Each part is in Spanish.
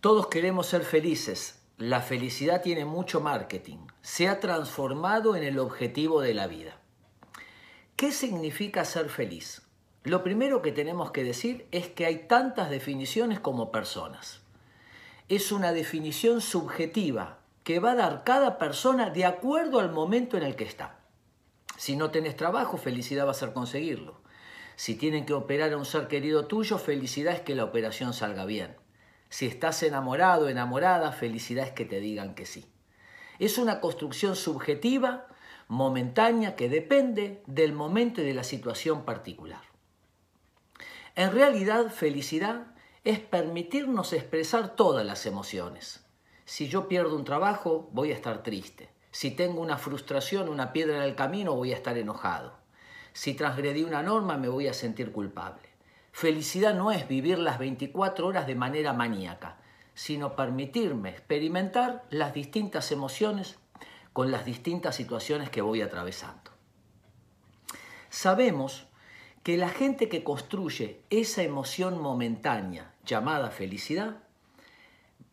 Todos queremos ser felices. La felicidad tiene mucho marketing. Se ha transformado en el objetivo de la vida. ¿Qué significa ser feliz? Lo primero que tenemos que decir es que hay tantas definiciones como personas. Es una definición subjetiva que va a dar cada persona de acuerdo al momento en el que está. Si no tenés trabajo, felicidad va a ser conseguirlo. Si tienen que operar a un ser querido tuyo, felicidad es que la operación salga bien. Si estás enamorado, enamorada, felicidad es que te digan que sí. Es una construcción subjetiva, momentánea, que depende del momento y de la situación particular. En realidad, felicidad es permitirnos expresar todas las emociones. Si yo pierdo un trabajo, voy a estar triste. Si tengo una frustración, una piedra en el camino, voy a estar enojado. Si transgredí una norma, me voy a sentir culpable. Felicidad no es vivir las 24 horas de manera maníaca, sino permitirme experimentar las distintas emociones con las distintas situaciones que voy atravesando. Sabemos que la gente que construye esa emoción momentánea llamada felicidad,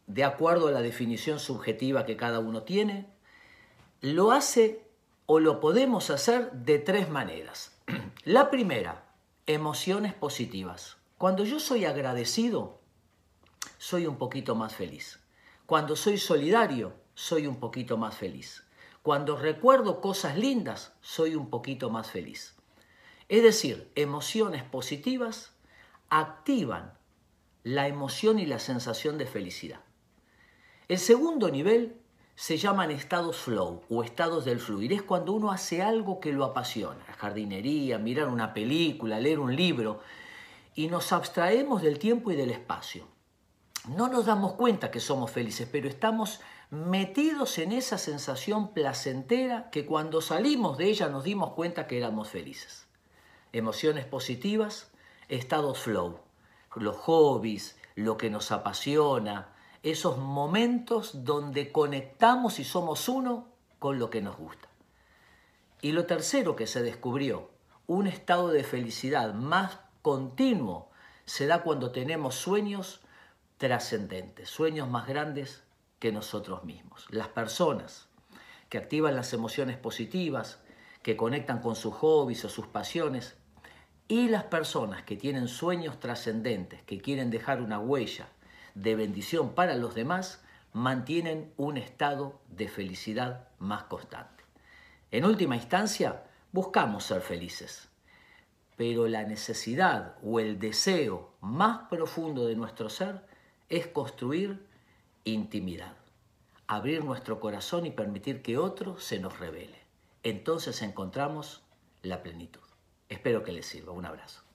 de acuerdo a la definición subjetiva que cada uno tiene, lo hace o lo podemos hacer de tres maneras. La primera, emociones positivas. Cuando yo soy agradecido, soy un poquito más feliz. Cuando soy solidario, soy un poquito más feliz. Cuando recuerdo cosas lindas, soy un poquito más feliz. Es decir, emociones positivas activan la emoción y la sensación de felicidad. El segundo nivel se llaman estados flow o estados del fluir. Es cuando uno hace algo que lo apasiona, jardinería, mirar una película, leer un libro, y nos abstraemos del tiempo y del espacio. No nos damos cuenta que somos felices, pero estamos metidos en esa sensación placentera que cuando salimos de ella nos dimos cuenta que éramos felices. Emociones positivas, estados flow, los hobbies, lo que nos apasiona, esos momentos donde conectamos y somos uno con lo que nos gusta. Y lo tercero que se descubrió, un estado de felicidad más continuo, se da cuando tenemos sueños trascendentes, sueños más grandes que nosotros mismos. Las personas que activan las emociones positivas, que conectan con sus hobbies o sus pasiones, y las personas que tienen sueños trascendentes, que quieren dejar una huella, de bendición para los demás mantienen un estado de felicidad más constante. En última instancia, buscamos ser felices, pero la necesidad o el deseo más profundo de nuestro ser es construir intimidad, abrir nuestro corazón y permitir que otro se nos revele. Entonces encontramos la plenitud. Espero que les sirva. Un abrazo.